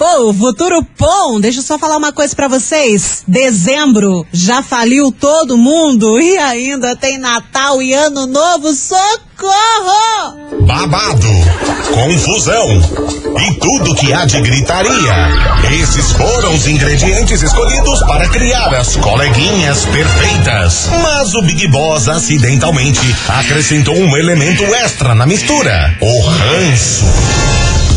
Pô, futuro bom. Deixa eu só falar uma coisa para vocês. Dezembro já faliu todo mundo e ainda tem Natal e Ano Novo. Socorro! Babado, confusão e tudo que há de gritaria. Esses foram os ingredientes escolhidos para criar as coleguinhas perfeitas. Mas o Big Boss acidentalmente acrescentou um elemento extra na mistura: o ranço.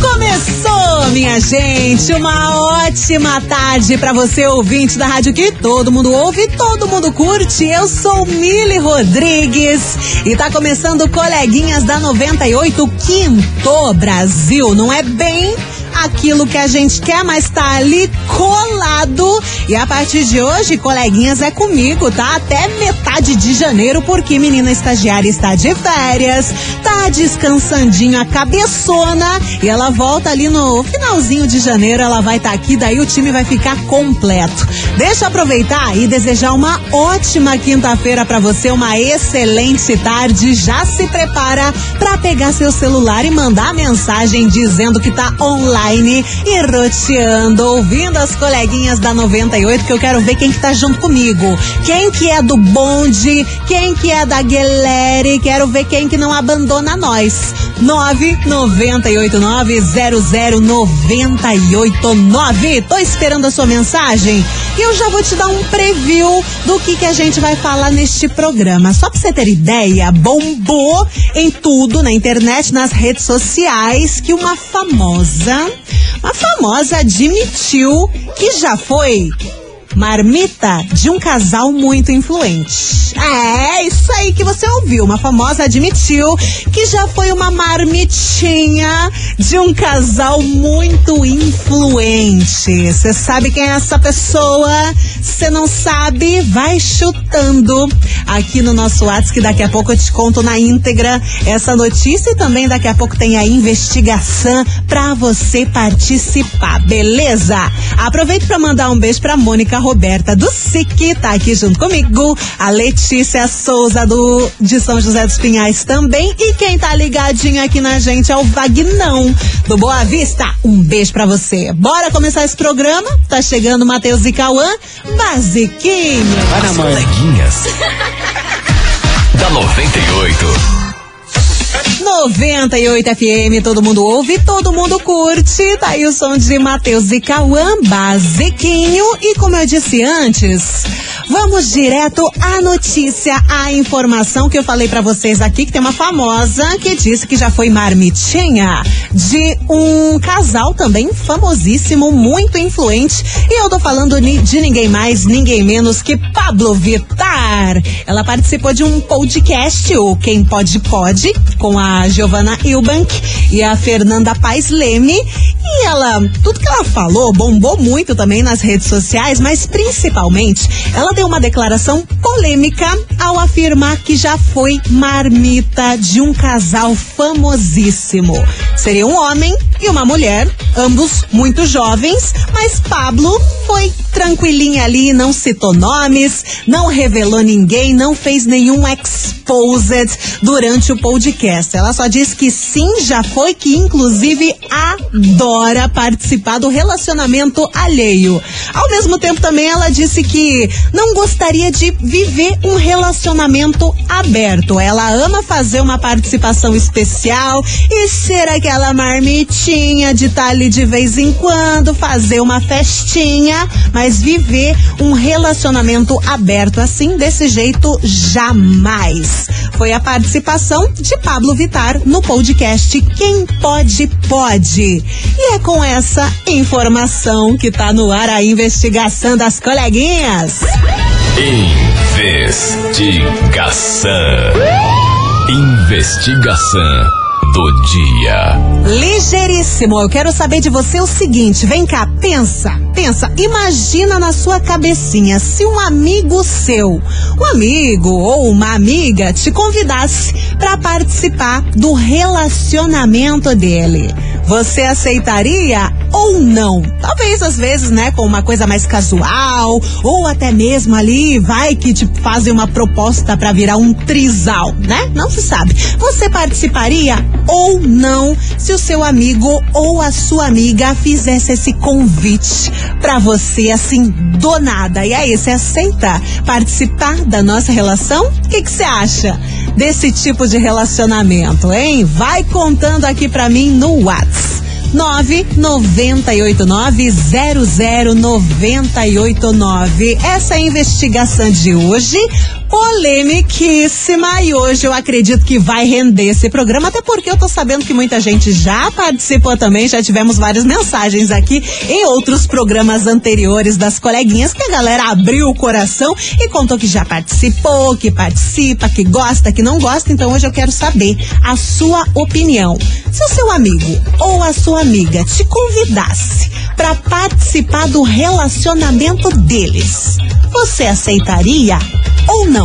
Começou, minha gente, uma ótima tarde para você ouvinte da rádio que todo mundo ouve, todo mundo curte. Eu sou Mili Rodrigues e tá começando Coleguinhas da 98 Quinto Brasil, não é bem aquilo que a gente quer, mas tá ali colado. E a partir de hoje, coleguinhas, é comigo, tá? Até metade de janeiro, porque menina estagiária está de férias, tá descansandinho a cabeçona e ela volta ali no finalzinho de janeiro, ela vai estar tá aqui, daí o time vai ficar completo. Deixa eu aproveitar e desejar uma ótima quinta-feira para você, uma excelente tarde. Já se prepara para pegar seu celular e mandar mensagem dizendo que tá online e roteando, ouvindo as coleguinhas da 98, que eu quero ver quem que tá junto comigo. Quem que é do bonde, quem que é da Guilherme, quero ver quem que não abandona nós. 998900989. Tô esperando a sua mensagem e eu já vou te dar um preview do que que a gente vai falar neste programa. Só pra você ter ideia, bombou em tudo na internet, nas redes sociais, que uma famosa, uma famosa admitiu que já foi marmita de um casal muito influente. É, isso aí que você ouviu. Uma famosa admitiu que já foi uma marmitinha de um casal muito influente. Você sabe quem é essa pessoa? Você não sabe? Vai chutando aqui no nosso WhatsApp, que daqui a pouco eu te conto na íntegra essa notícia e também daqui a pouco tem a investigação para você participar, beleza? Aproveito para mandar um beijo para Mônica Roberta do SIC, tá aqui junto comigo. A Letícia Souza do de São José dos Pinhais também. E quem tá ligadinho aqui na gente é o Vagnão do Boa Vista. Um beijo para você. Bora começar esse programa? Tá chegando o Matheus e Cauã. Basiquinho. As coleguinhas. da 98. 98 FM, todo mundo ouve, todo mundo curte. Tá aí o som de Matheus e Cauã, basiquinho. E como eu disse antes, vamos direto à notícia, à informação que eu falei para vocês aqui, que tem uma famosa que disse que já foi marmitinha de um casal também famosíssimo, muito influente. E eu tô falando de ninguém mais, ninguém menos que Pablo Vittar. Ela participou de um podcast, o Quem Pode Pode, com a Giovanna Eubank e a Fernanda Paes Leme. E ela, tudo que ela falou bombou muito também nas redes sociais, mas principalmente ela deu uma declaração polêmica ao afirmar que já foi marmita de um casal famosíssimo. Seria um homem e uma mulher, ambos muito jovens, mas Pablo foi tranquilinha ali, não citou nomes, não revelou ninguém, não fez nenhum exposed durante o podcast. Ela só disse que sim, já foi, que inclusive adora participar do relacionamento alheio. Ao mesmo tempo também ela disse que não gostaria de viver um relacionamento aberto. Ela ama fazer uma participação especial e ser aquela marmitinha de estar tá ali de vez em quando, fazer uma festinha, mas viver um relacionamento aberto assim, desse jeito, jamais. Foi a participação de Pablo Vitar no podcast Quem Pode Pode. E é com essa informação que tá no ar a investigação das coleguinhas. Investigação. Investigação do dia. Ligeiríssimo, eu quero saber de você o seguinte: vem cá, pensa, pensa, imagina na sua cabecinha se um amigo seu, um amigo ou uma amiga te convidasse para participar do relacionamento dele. Você aceitaria ou não? Talvez às vezes, né, com uma coisa mais casual, ou até mesmo ali, vai que te fazem uma proposta para virar um trisal, né? Não se sabe. Você participaria ou não se o seu amigo ou a sua amiga fizesse esse convite para você assim do nada? E aí, você aceita participar da nossa relação? O que você acha desse tipo de relacionamento, hein? Vai contando aqui para mim no WhatsApp. 998900989. Essa é a investigação de hoje polemiquíssima e hoje eu acredito que vai render esse programa, até porque eu tô sabendo que muita gente já participou também, já tivemos várias mensagens aqui em outros programas anteriores das coleguinhas que a galera abriu o coração e contou que já participou, que participa, que gosta, que não gosta, então hoje eu quero saber a sua opinião. Se o seu amigo ou a sua amiga te convidasse para participar do relacionamento deles, você aceitaria ou não?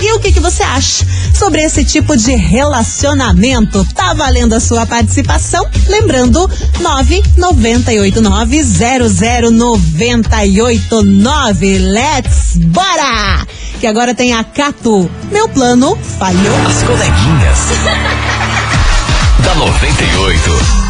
E o que, que você acha sobre esse tipo de relacionamento? Tá valendo a sua participação? Lembrando, 998900989. Let's bora! Que agora tem a Cato. Meu plano falhou. As coleguinhas. da 98.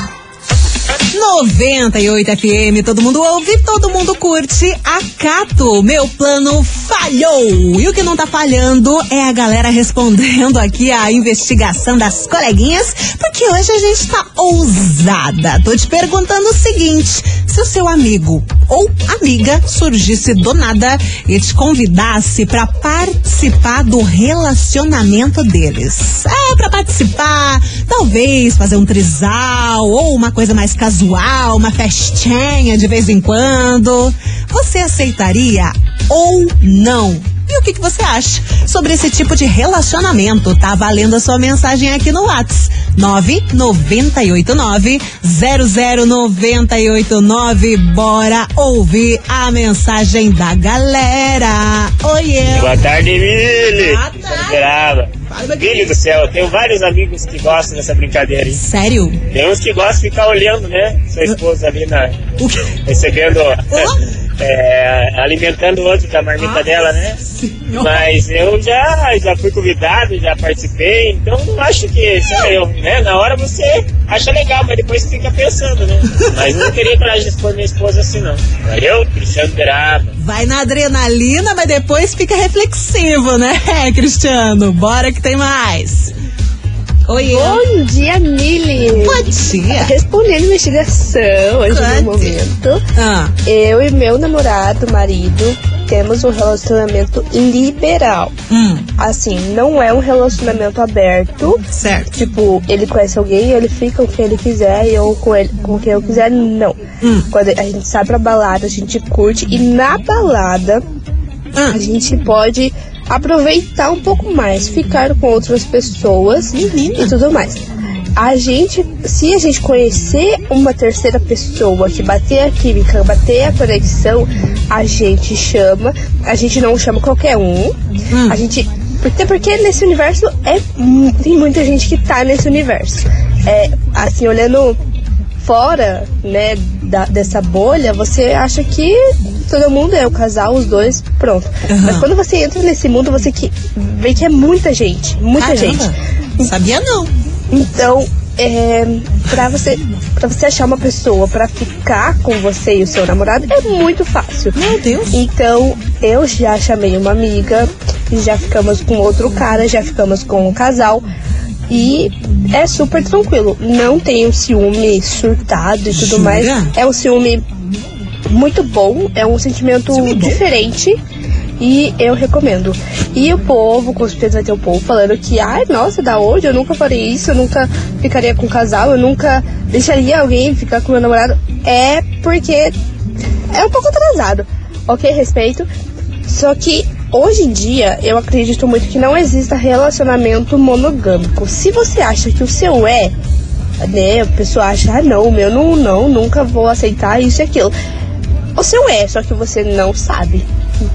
98 FM, todo mundo ouve, todo mundo curte. Acato, meu plano falhou. E o que não tá falhando é a galera respondendo aqui a investigação das coleguinhas, porque hoje a gente tá ousada. Tô te perguntando o seguinte: se o seu amigo ou amiga surgisse do nada e te convidasse para participar do relacionamento deles. É, para participar, talvez fazer um trisal ou uma coisa mais casual, uma festinha de vez em quando. Você aceitaria ou não? E o que, que você acha sobre esse tipo de relacionamento? Tá valendo a sua mensagem aqui no WhatsApp. 998900989. Bora ouvir a mensagem da galera. Oiê! Boa tarde, Mili! Boa tarde! Filho do céu, eu tenho vários amigos que gostam dessa brincadeira, hein? Sério? Tem uns que gostam de ficar olhando, né? Sua esposa ali na. recebendo. É, alimentando o outro da marmita ah, dela, né? Senhor. Mas eu já, já fui convidado, já participei, então não acho que sei eu, né? Na hora você acha legal, mas depois fica pensando, né? Mas não teria coragem de expor minha esposa assim, não. Valeu? Cristiano Beraba. Vai na adrenalina, mas depois fica reflexivo, né, Cristiano? Bora que tem mais. Oi. Bom dia, Mili. Bom dia. Respondendo a investigação hoje no momento. Ah. Eu e meu namorado, marido, temos um relacionamento liberal. Hum. Assim, não é um relacionamento aberto. Certo. Tipo, ele conhece alguém, ele fica com quem ele quiser e eu com ele com quem eu quiser, não. Hum. Quando a gente sai pra balada, a gente curte e na balada ah. a gente pode aproveitar um pouco mais, ficar com outras pessoas Menina. e tudo mais. A gente, se a gente conhecer uma terceira pessoa que bater a química, bater a conexão, a gente chama. A gente não chama qualquer um. Hum. A gente até porque nesse universo é tem muita gente que tá nesse universo. É, assim, olhando fora, né, da, dessa bolha, você acha que todo mundo é o casal, os dois, pronto. Uhum. Mas quando você entra nesse mundo, você que, vê que é muita gente, muita Caramba. gente. Sabia não. Então, é, para você para você achar uma pessoa para ficar com você e o seu namorado é muito fácil. Meu Deus. Então, eu já chamei uma amiga, já ficamos com outro cara, já ficamos com um casal. E é super tranquilo. Não tem um ciúme surtado e tudo Jura? mais. É um ciúme muito bom, é um sentimento bom. diferente. E eu recomendo. E o povo, com certeza vai ter o povo falando que, ai, nossa, da onde? Eu nunca faria isso, eu nunca ficaria com um casal, eu nunca deixaria alguém ficar com meu namorado. É porque é um pouco atrasado. Ok, respeito. Só que hoje em dia eu acredito muito que não exista relacionamento monogâmico. Se você acha que o seu é, né, a pessoa acha, ah não, o meu não, não, nunca vou aceitar isso e aquilo. Seu é, só que você não sabe.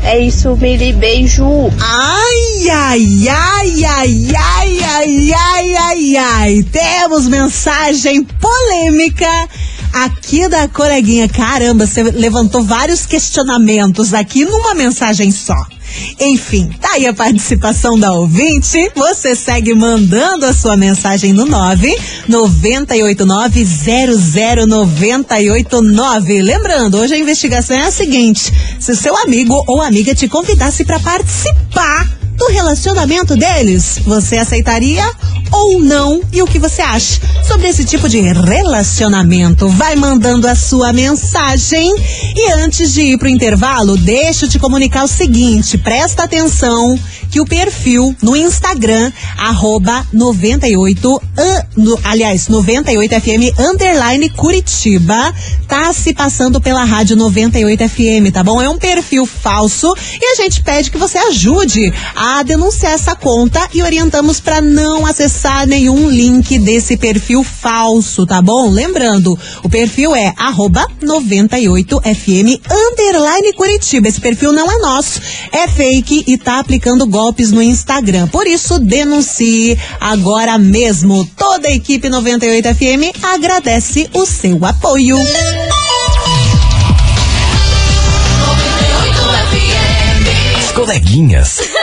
É isso, Miri, beijo. Ai, ai, ai, ai, ai, ai, ai, Ai, ai, temos mensagem polêmica aqui da coleguinha. Caramba, você levantou vários questionamentos aqui numa mensagem só. Enfim, tá aí a participação da ouvinte. Você segue mandando a sua mensagem no 9 989 00989. Lembrando, hoje a investigação é a seguinte: se seu amigo ou amiga te convidasse para participar do relacionamento deles, você aceitaria ou não? E o que você acha sobre esse tipo de relacionamento? Vai mandando a sua mensagem. E antes de ir pro intervalo, deixa eu te comunicar o seguinte: presta atenção que o perfil no Instagram, arroba 98, uh, no, aliás, 98FM underline Curitiba, tá se passando pela rádio 98 FM, tá bom? É um perfil falso e a gente pede que você ajude a denunciar essa conta e orientamos para não acessar nenhum link desse perfil falso, tá bom? Lembrando, o perfil é arroba 98FM underline Curitiba. Esse perfil não é nosso, é fake e tá aplicando golpes no Instagram. Por isso, denuncie agora mesmo. Toda a equipe 98 FM agradece o seu apoio. As coleguinhas.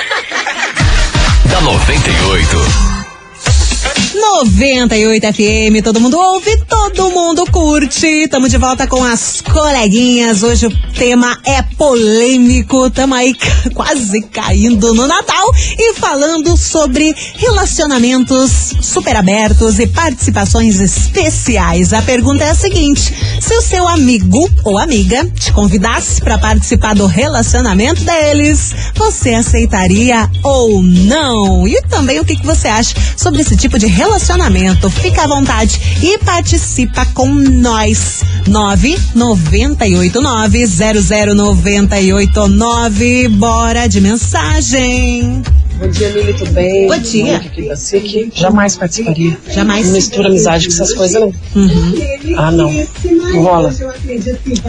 da 98. 98 FM, todo mundo ouve, todo mundo curte. Tamo de volta com as coleguinhas. Hoje o tema é polêmico. Tamo aí quase caindo no Natal e falando sobre relacionamentos super abertos e participações especiais. A pergunta é a seguinte: se o seu amigo ou amiga te convidasse para participar do relacionamento deles, você aceitaria ou não? E também o que, que você acha sobre esse tipo de relacionamento. Fica à vontade e participa com nós. 998900989. Bora de mensagem. Bom dia, Lili, tudo bem? Bom dia. Aqui da SIC. Jamais participaria. Jamais. Não mistura amizade com essas coisas, não. Uhum. Ah, não. Não rola.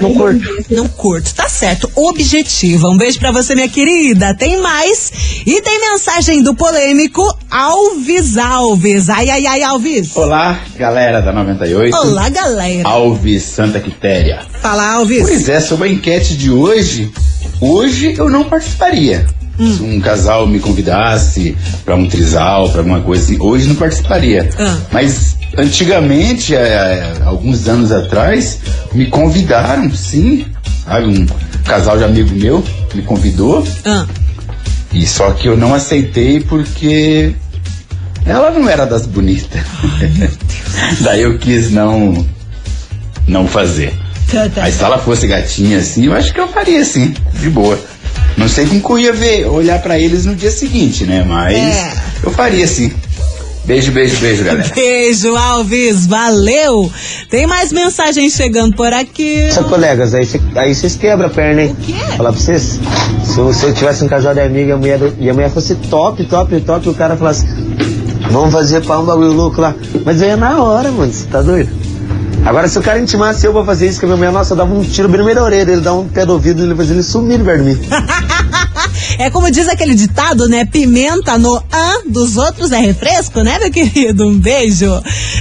Não curto. Não curto, tá certo. Objetiva. Um beijo pra você, minha querida. Tem mais. E tem mensagem do polêmico Alves Alves. Ai, ai, ai, Alves. Olá, galera da 98. Olá, galera. Alves Santa Quitéria. Fala, Alves. Pois é, sobre a enquete de hoje, hoje eu não participaria. Hum. Se um casal me convidasse pra um trisal, pra alguma coisa assim, hoje não participaria. Ah. Mas antigamente, é, alguns anos atrás, me convidaram, sim. Sabe, um casal de amigo meu me convidou. Ah, E só que eu não aceitei porque ela não era das bonitas. Daí eu quis não não fazer. tá, tá. Mas se ela fosse gatinha assim, eu acho que eu faria sim, de boa. Não sei como que eu ia ver, olhar pra eles no dia seguinte, né? Mas É. eu faria sim. Beijo, beijo, beijo, galera. Beijo, Alves. Valeu. Tem mais mensagens chegando por aqui. Nossa, colegas, aí cê- aí vocês quebram a perna, hein? quê? Falar pra vocês. Se, eu- se eu tivesse um casal de amiga e a mulher, e a mulher fosse top, top, top, e o cara falasse, vamos fazer pra um bagulho louco lá. Mas aí é na hora, mano, você tá doido? Agora, se o cara intimasse eu pra fazer isso com a minha mulher, nossa, eu dava um tiro bem no meio da orelha, ele dá um pé do ouvido e ele fazia ele sumir perto de mim. É como diz aquele ditado, né? Pimenta no an dos outros é refresco, né, meu querido? Um beijo.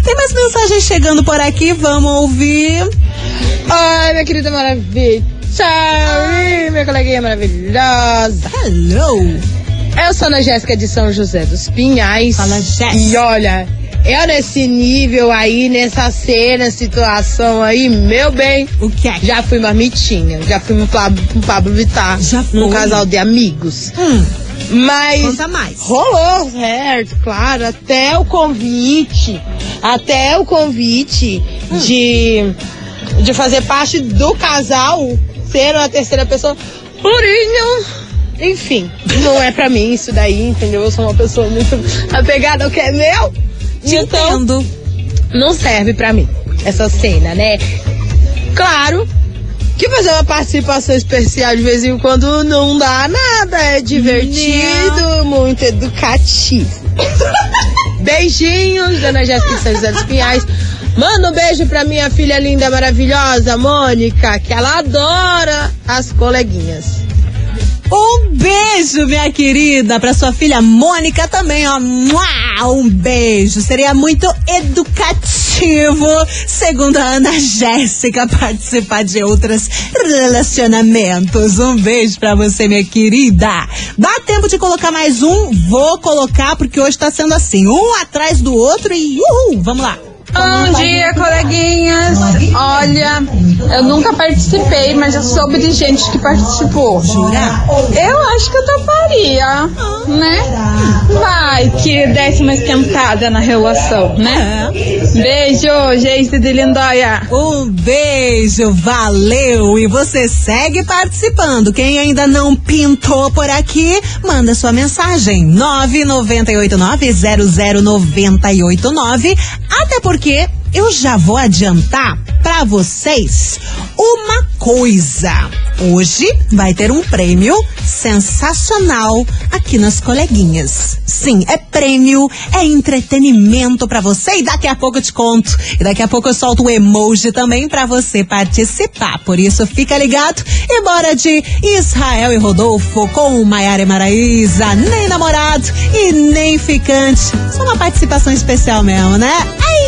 Tem mais mensagens chegando por aqui, vamos ouvir. Ai, minha querida maravilha. Tchau, minha coleguinha maravilhosa. Hello. Eu sou a Ana Jéssica de São José dos Pinhais. Fala, Jéssica. E olha, eu nesse nível aí, nessa cena, situação aí, meu bem, O que é? já fui marmitinha. Já fui um Pablo, Pablo Vittar. Já Num foi? casal de amigos. Hum, Mas. conta mais. Rolou, certo, claro, até o convite, até o convite Hum. de, de fazer parte do casal, ser a terceira pessoa. Porém, enfim, não é pra mim isso daí, entendeu? Eu sou uma pessoa muito apegada ao que é meu. Então, entendo. não serve pra mim essa cena, né? Claro que fazer uma participação especial de vez em quando não dá nada, é divertido, muito educativo. Beijinhos, dona Jéssica São José dos Pinhais. Manda um beijo pra minha filha linda, maravilhosa, Mônica, que ela adora as coleguinhas. Um beijo, minha querida, pra sua filha Mônica também, ó. Um beijo. Seria muito educativo, segundo a Ana Jéssica, participar de outros relacionamentos. Um beijo pra você, minha querida. Dá tempo de colocar mais um? Vou colocar, porque hoje tá sendo assim, um atrás do outro e uhul, vamos lá. Bom dia, coleguinhas. Olha, eu nunca participei, mas eu soube de gente que participou. Jura? Eu acho que eu toparia, né? Vai que desce uma esquentada na relação, né? Beijo, gente de Lindóia. Um beijo, valeu! E você segue participando. Quem ainda não pintou por aqui, manda sua mensagem. 998900989. Até porque eu já vou adiantar para vocês uma coisa. Hoje vai ter um prêmio sensacional aqui nas coleguinhas. Sim, é prêmio, é entretenimento para você e daqui a pouco eu te conto. E daqui a pouco eu solto o emoji também para você participar. Por isso fica ligado e bora de Israel e Rodolfo com Maiara e Maraísa, nem namorado e nem ficante. Só uma participação especial mesmo, né? Ai!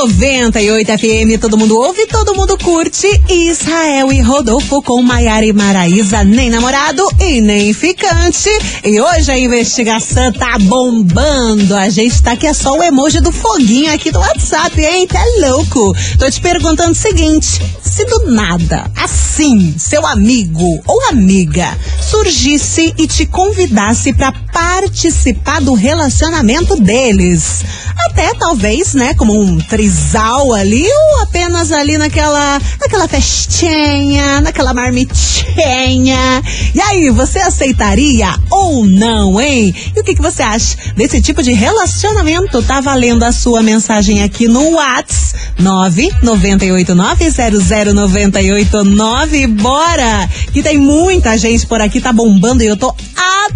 98 FM, todo mundo ouve, todo mundo curte. Israel e Rodolfo com Maiara e Maraísa, nem namorado e nem ficante. E hoje a investigação tá bombando. A gente tá aqui é só o emoji do foguinho aqui do WhatsApp, hein? Tá louco? Tô te perguntando o seguinte: se do nada, assim, seu amigo ou amiga surgisse e te convidasse para participar do relacionamento deles, até talvez, né, como um trisal ali ou apenas ali naquela, naquela festinha, naquela marmitinha. E aí, você aceitaria ou não, hein? E o que, que você acha desse tipo de relacionamento? Tá valendo a sua mensagem aqui no Whats 998900989. Bora! Que tem muita gente por aqui, tá bombando e eu tô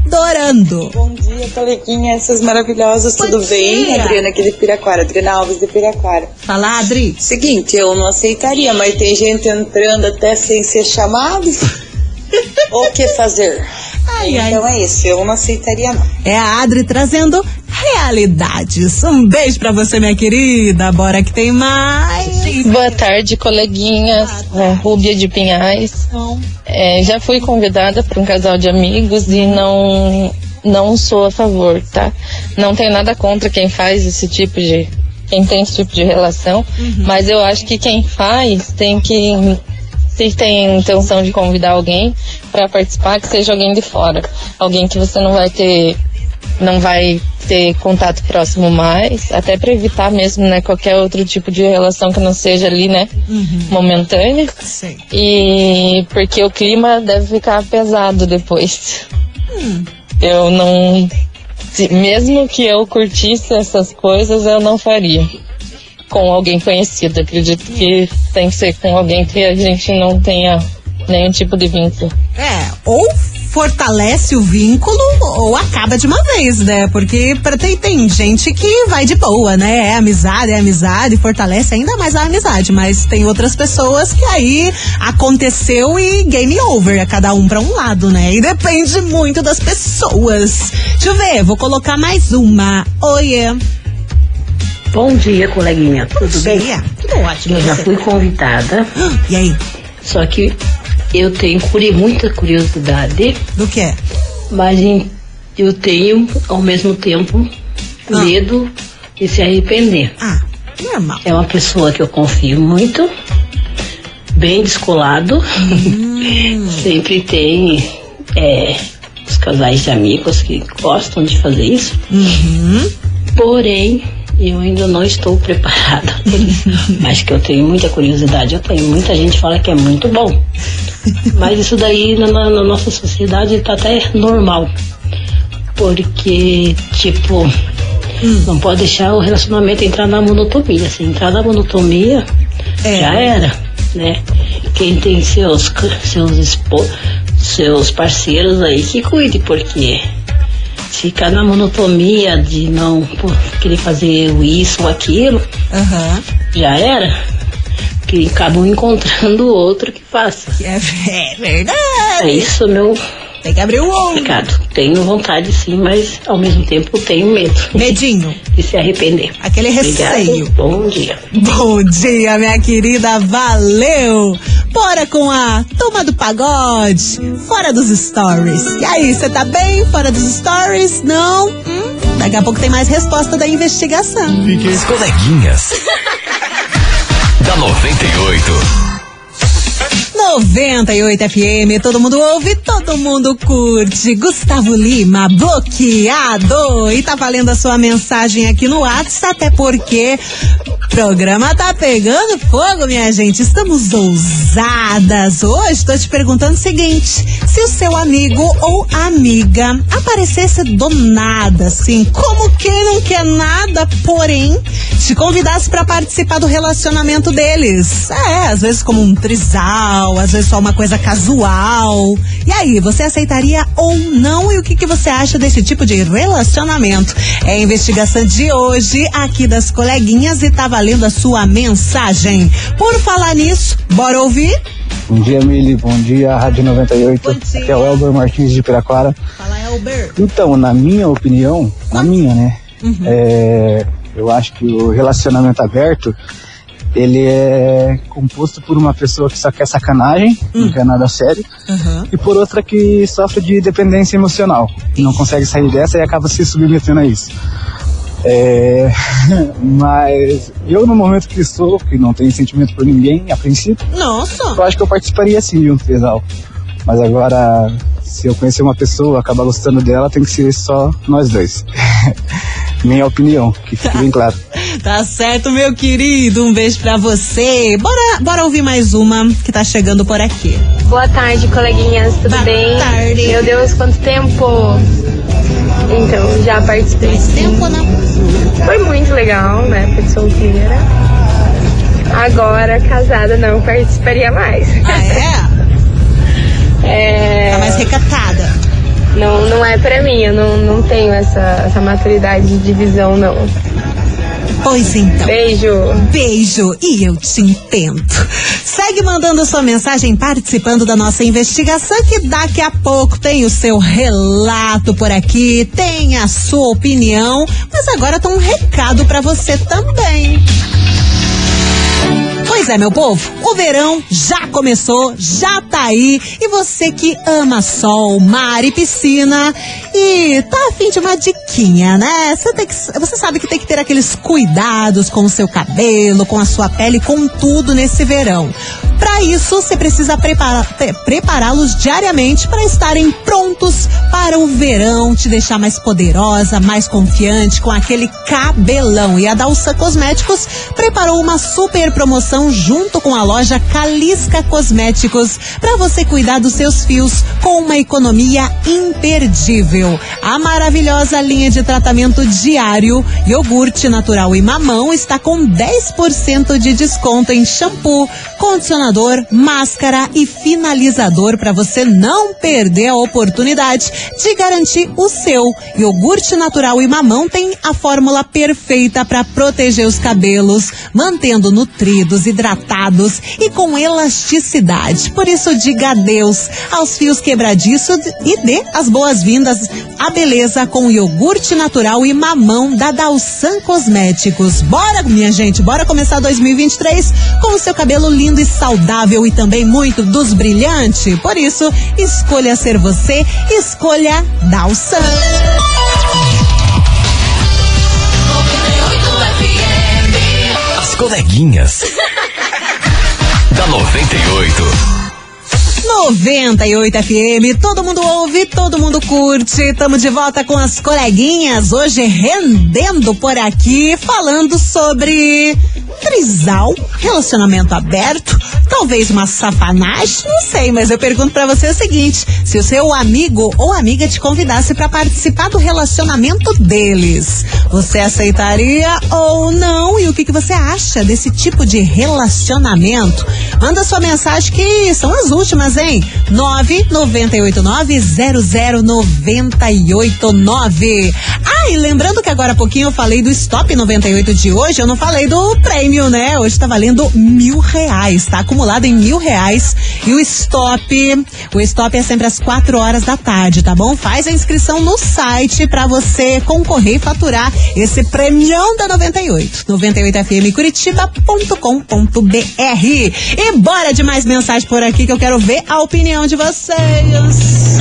adorando. Bom dia, coleguinhas, essas maravilhosas, Bom tudo bem? dia. Adriana aqui de Piraquara, Adriana Alves de Piraquara. Fala, Adri. Seguinte, eu não aceitaria, mas tem gente entrando até sem ser chamado. o que fazer? Ai, ai. então é isso, eu não aceitaria não. É a Adri trazendo realidades. Um beijo pra você, minha querida. Bora que tem mais. Boa tarde, coleguinhas. É, Rúbia de Pinhais. É, já fui convidada para um casal de amigos e não não sou a favor, tá? Não tenho nada contra quem faz esse tipo de quem tem esse tipo de relação, mas eu acho que quem faz tem que se tem intenção de convidar alguém para participar, que seja alguém de fora, alguém que você não vai ter não vai ter contato próximo mais, até para evitar mesmo, né, qualquer outro tipo de relação que não seja ali, né, momentânea. Sei. E porque o clima deve ficar pesado depois. Eu não. Se- mesmo que eu curtisse essas coisas, eu não faria. Com alguém conhecido. Acredito que tem que ser com alguém que a gente não tenha nenhum tipo de vínculo. É, ou fortalece o vínculo ou acaba de uma vez, né? Porque tem, tem gente que vai de boa, né? É amizade, é amizade, fortalece ainda mais a amizade. Mas tem outras pessoas que aí aconteceu e game over, é cada um pra um lado, né? E depende muito das pessoas. Deixa eu ver, vou colocar mais uma. Oiê. Bom dia, coleguinha. Tudo bem? dia. Tudo ótimo. Eu já fui convidada, E aí? só que eu tenho curi- muita curiosidade, Do que? mas em- eu tenho, ao mesmo tempo, Ah. medo de se arrepender. Ah, normal. É uma pessoa que eu confio muito, bem descolado, sempre tem é, os casais de amigos que gostam de fazer isso. Uhum. Porém, eu ainda não estou preparada por isso. Acho que eu tenho muita curiosidade, eu tenho. Muita gente fala que é muito bom. Mas isso daí na, na- nossa sociedade está até normal. Porque, tipo, não pode deixar o relacionamento entrar na monotonia. Se entrar na monotonia, É. já era, né? Quem tem seus, seus, espo, seus parceiros aí que cuide, porque ficar na monotonia de não pô, querer fazer isso ou aquilo, Aham. já era. que acabam encontrando outro que faça. É, é verdade. É isso, meu. Tem que abrir o olho. Recado. Tenho vontade sim, mas ao mesmo tempo tenho medo. Medinho. De se arrepender. Aquele receio. Obrigado. Bom dia. Bom dia, minha querida. Valeu! Bora com a turma do pagode, fora dos stories. E aí, você tá bem fora dos stories? Não? Hum? Daqui a pouco tem mais resposta da investigação. As coleguinhas. da 98. 98 FM, todo mundo ouve, todo mundo curte. Gustavo Lima, bloqueado. E tá valendo a sua mensagem aqui no WhatsApp, até porque programa tá pegando fogo, minha gente. Estamos ousadas. Hoje tô te perguntando o seguinte: se o seu amigo ou amiga aparecesse do nada, assim, como quem não quer nada, porém, te convidasse para participar do relacionamento deles. É, às vezes como um trisal, às vezes só uma coisa casual. E aí, você aceitaria ou não? E o que, que você acha desse tipo de relacionamento? É a investigação de hoje aqui das coleguinhas e tá valendo a sua mensagem. Por falar nisso, bora ouvir? Bom dia, Mili. Bom dia, Rádio 98. Bom dia. Aqui é o Elber Martins de Piraquara. Fala, Elber. Então, na minha opinião, na minha, né? Uhum. é, eu acho que o relacionamento aberto ele é composto por uma pessoa que só quer sacanagem, Hum. não quer nada sério, Uhum. e por outra que sofre de dependência emocional, não consegue sair dessa e acaba se submetendo a isso. É, mas eu no momento que estou, que não tenho sentimento por ninguém a princípio, Nossa. eu acho que eu participaria sim de um trisal. Mas agora, se eu conhecer uma pessoa, acabar gostando dela, tem que ser só nós dois. Minha opinião, que fique bem claro. Tá certo, meu querido. Um beijo pra você. Bora, bora ouvir mais uma que tá chegando por aqui. Boa tarde, coleguinhas, tudo Boa bem? tarde. Meu Deus, quanto tempo! Então, já participei sim. Tempo, né? Foi muito legal, né? Fui solteira. Agora, casada, não participaria mais. Ah, é? É, Tá mais recatada. Não, não é pra mim, eu não, não tenho essa, essa maturidade de visão, não. Pois então. Beijo! Beijo e eu te entendo. Segue mandando sua mensagem participando da nossa investigação que daqui a pouco tem o seu relato por aqui, tem a sua opinião, mas agora tem um recado pra você também. Pois é, meu povo, o verão já começou, já tá aí. E você que ama sol, mar e piscina e tá afim de uma diquinha, né? Você, tem que, você sabe que tem que ter aqueles cuidados com o seu cabelo, com a sua pele, com tudo nesse verão. Para isso, você precisa prepará-los diariamente para estarem prontos para o verão, te deixar mais poderosa, mais confiante, com aquele cabelão. E a Dalsa Cosméticos preparou uma super promoção junto com a loja Calisca Cosméticos para você cuidar dos seus fios com uma economia imperdível. A maravilhosa linha de tratamento diário, iogurte natural e mamão está com 10% de desconto em shampoo, condicionador, máscara e finalizador para você não perder a oportunidade de garantir o seu. Iogurte natural e mamão tem a fórmula perfeita para proteger os cabelos, mantendo nutridos, hidratados e com elasticidade. Por isso, diga adeus aos fios quebradiços e dê as boas-vindas à beleza com iogurte natural e mamão da Dalsan Cosméticos. Bora, minha gente, bora começar 2023 com o seu cabelo lindo e saudável e também muito dos brilhante. Por isso, escolha ser você, escolha Dalsan. As coleguinhas. da 98. 98 FM, todo mundo ouve, todo mundo curte. Tamo de volta com as coleguinhas, hoje rendendo por aqui, falando sobre trisal, relacionamento aberto, talvez uma safanagem, não sei, mas eu pergunto pra você o seguinte: se o seu amigo ou amiga te convidasse pra participar do relacionamento deles, você aceitaria ou não? E o que, que você acha desse tipo de relacionamento? Manda sua mensagem que são as últimas, hein? 998900989. Ah, e lembrando que agora há pouquinho eu falei do Stop 98 de hoje, eu não falei do prêmio, né? Hoje tá valendo mil reais, tá acumulado em mil reais. E o Stop, o Stop é sempre às quatro horas da tarde, tá bom? Faz a inscrição no site para você concorrer e faturar esse prêmio da 98. 98fmcuritiba.com.br. E bora de mais mensagem por aqui que eu quero ver a opinião de vocês.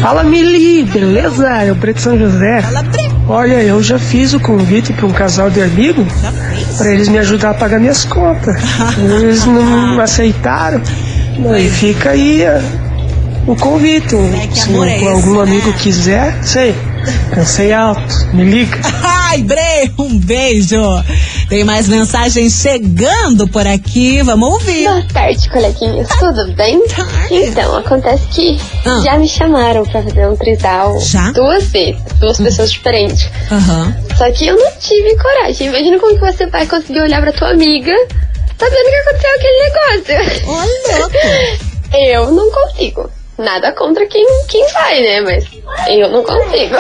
Fala, Mili, beleza? É o Preto São José. Olha, eu já fiz o convite para um casal de amigos para eles me ajudar a pagar minhas contas. Eles não aceitaram. E fica aí ah, o convite. Se amor é algum amigo quiser, sei. Cansei alto, me liga. Ai, Bre, um beijo. Tem mais mensagens chegando por aqui, vamos ouvir. Boa tarde, coleguinhas. Tudo bem? Então, acontece que Ah. já me chamaram pra fazer um trisal Já? duas vezes, duas pessoas diferentes. Aham. Só que eu não tive coragem. Imagina como que você vai conseguir olhar pra tua amiga sabendo que aconteceu aquele negócio. Olha, Eu não consigo. Nada contra quem, quem vai, né? Mas eu não consigo.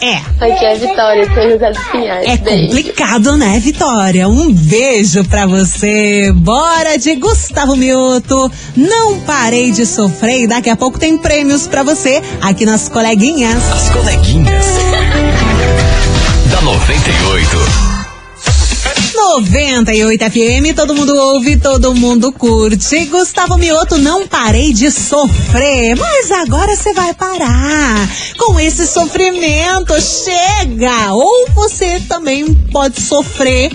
É. Aqui é a Vitória, São José dos Pinhais. É Beijo. complicado, né, Vitória? Um beijo pra você. Bora de Gustavo Mioto. Não parei de sofrer e daqui a pouco tem prêmios pra você aqui nas coleguinhas. As coleguinhas. da 98. 98 FM, todo mundo ouve, todo mundo curte. Gustavo Mioto, não parei de sofrer, mas agora você vai parar com esse sofrimento. Chega! Ou você também pode sofrer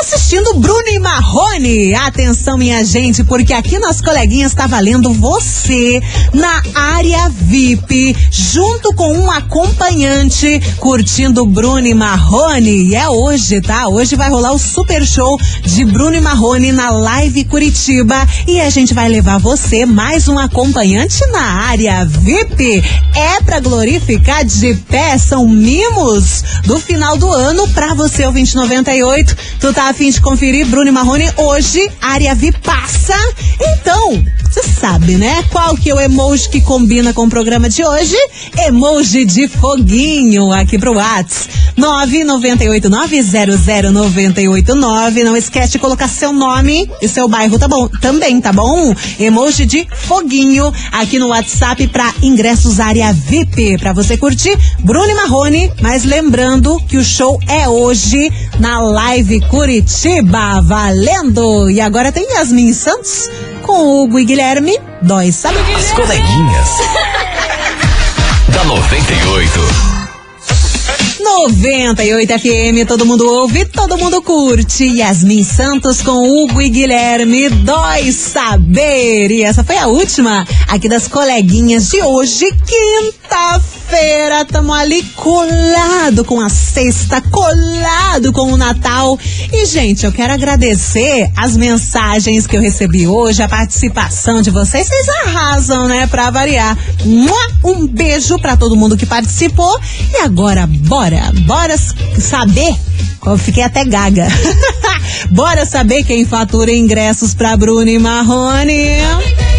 assistindo Bruno e Marrone. Atenção, minha gente, porque aqui nas coleguinhas tá valendo você na área VIP, junto com um acompanhante, curtindo Bruno e Marrone. E é hoje, tá? Hoje vai rolar o super show de Bruno e Marrone na Live Curitiba. E a gente vai levar você, mais um acompanhante na área VIP. É pra glorificar de pé, são mimos do final do ano pra você, o 2098. Tu tá afim de conferir Bruno Marrone hoje, área VIP passa. Então, você sabe, né? Qual que é o emoji que combina com o programa de hoje? Emoji de foguinho aqui pro Whats. 998900989. Não esquece de colocar seu nome e seu bairro, tá bom? Também, tá bom? Emoji de foguinho aqui no WhatsApp pra ingressos área VIP, pra você curtir Bruno Marrone, mas lembrando que o show é hoje na Live Curitiba, valendo! E agora tem Yasmin Santos com Hugo e Guilherme, dói saber. As coleguinhas. da 98. 98 FM, todo mundo ouve, todo mundo curte. Yasmin Santos com Hugo e Guilherme, dói saber. E essa foi a última aqui das coleguinhas de hoje, quinta-feira. Tamo ali colado com a sexta, colado com o Natal. E, gente, eu quero agradecer as mensagens que eu recebi hoje, a participação de vocês. Vocês arrasam, né? Pra variar. Um beijo pra todo mundo que participou. E agora, bora, bora saber. Eu fiquei até gaga. bora saber quem fatura ingressos pra Bruno e Marrone.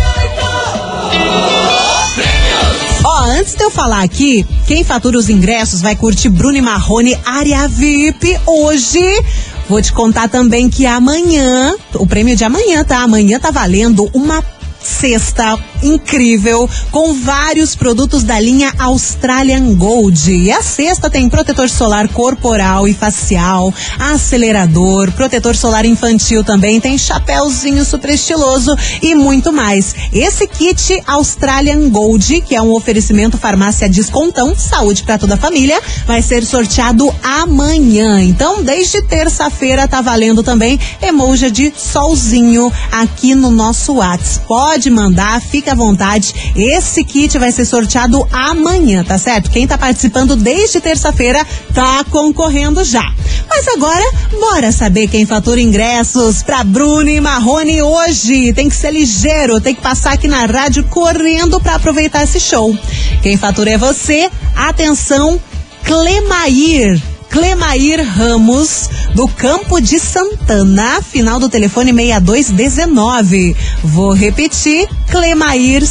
Antes de eu falar aqui, quem fatura os ingressos vai curtir Bruno e Marrone área VIP hoje. Vou te contar também que amanhã, o prêmio de amanhã, tá? Amanhã tá valendo uma cesta incrível com vários produtos da linha Australian Gold. E a cesta tem protetor solar corporal e facial, acelerador, protetor solar infantil também, tem chapéuzinho super estiloso e muito mais. Esse kit Australian Gold, que é um oferecimento farmácia descontão, saúde para toda a família, vai ser sorteado amanhã. Então, desde terça-feira tá valendo também emoji de solzinho aqui no nosso WhatsApp. Pode mandar, fica à vontade. Esse kit vai ser sorteado amanhã, tá certo? Quem tá participando desde terça-feira tá concorrendo já. Mas agora, bora saber quem fatura ingressos pra Bruno e Marrone hoje. Tem que ser ligeiro, tem que passar aqui na rádio correndo pra aproveitar esse show. Quem fatura é você. Atenção, Clemair. Clemair Ramos, do Campo de Santana, final do telefone 6219. Vou repetir, Clemair,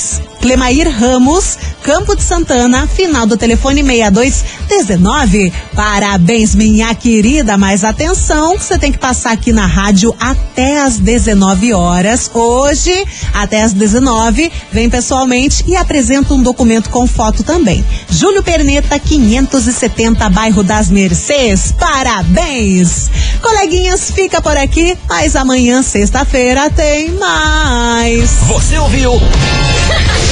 Clemair Ramos, Campo de Santana, final do telefone 6219. Parabéns, minha querida, mas atenção, você tem que passar aqui na rádio até às 19 horas. Hoje, até às 19, vem pessoalmente e apresenta um documento com foto também. Júlio Perneta, 570, bairro das Mercês. Parabéns! Coleguinhas, fica por aqui, mas amanhã, sexta-feira, tem mais. Você ouviu?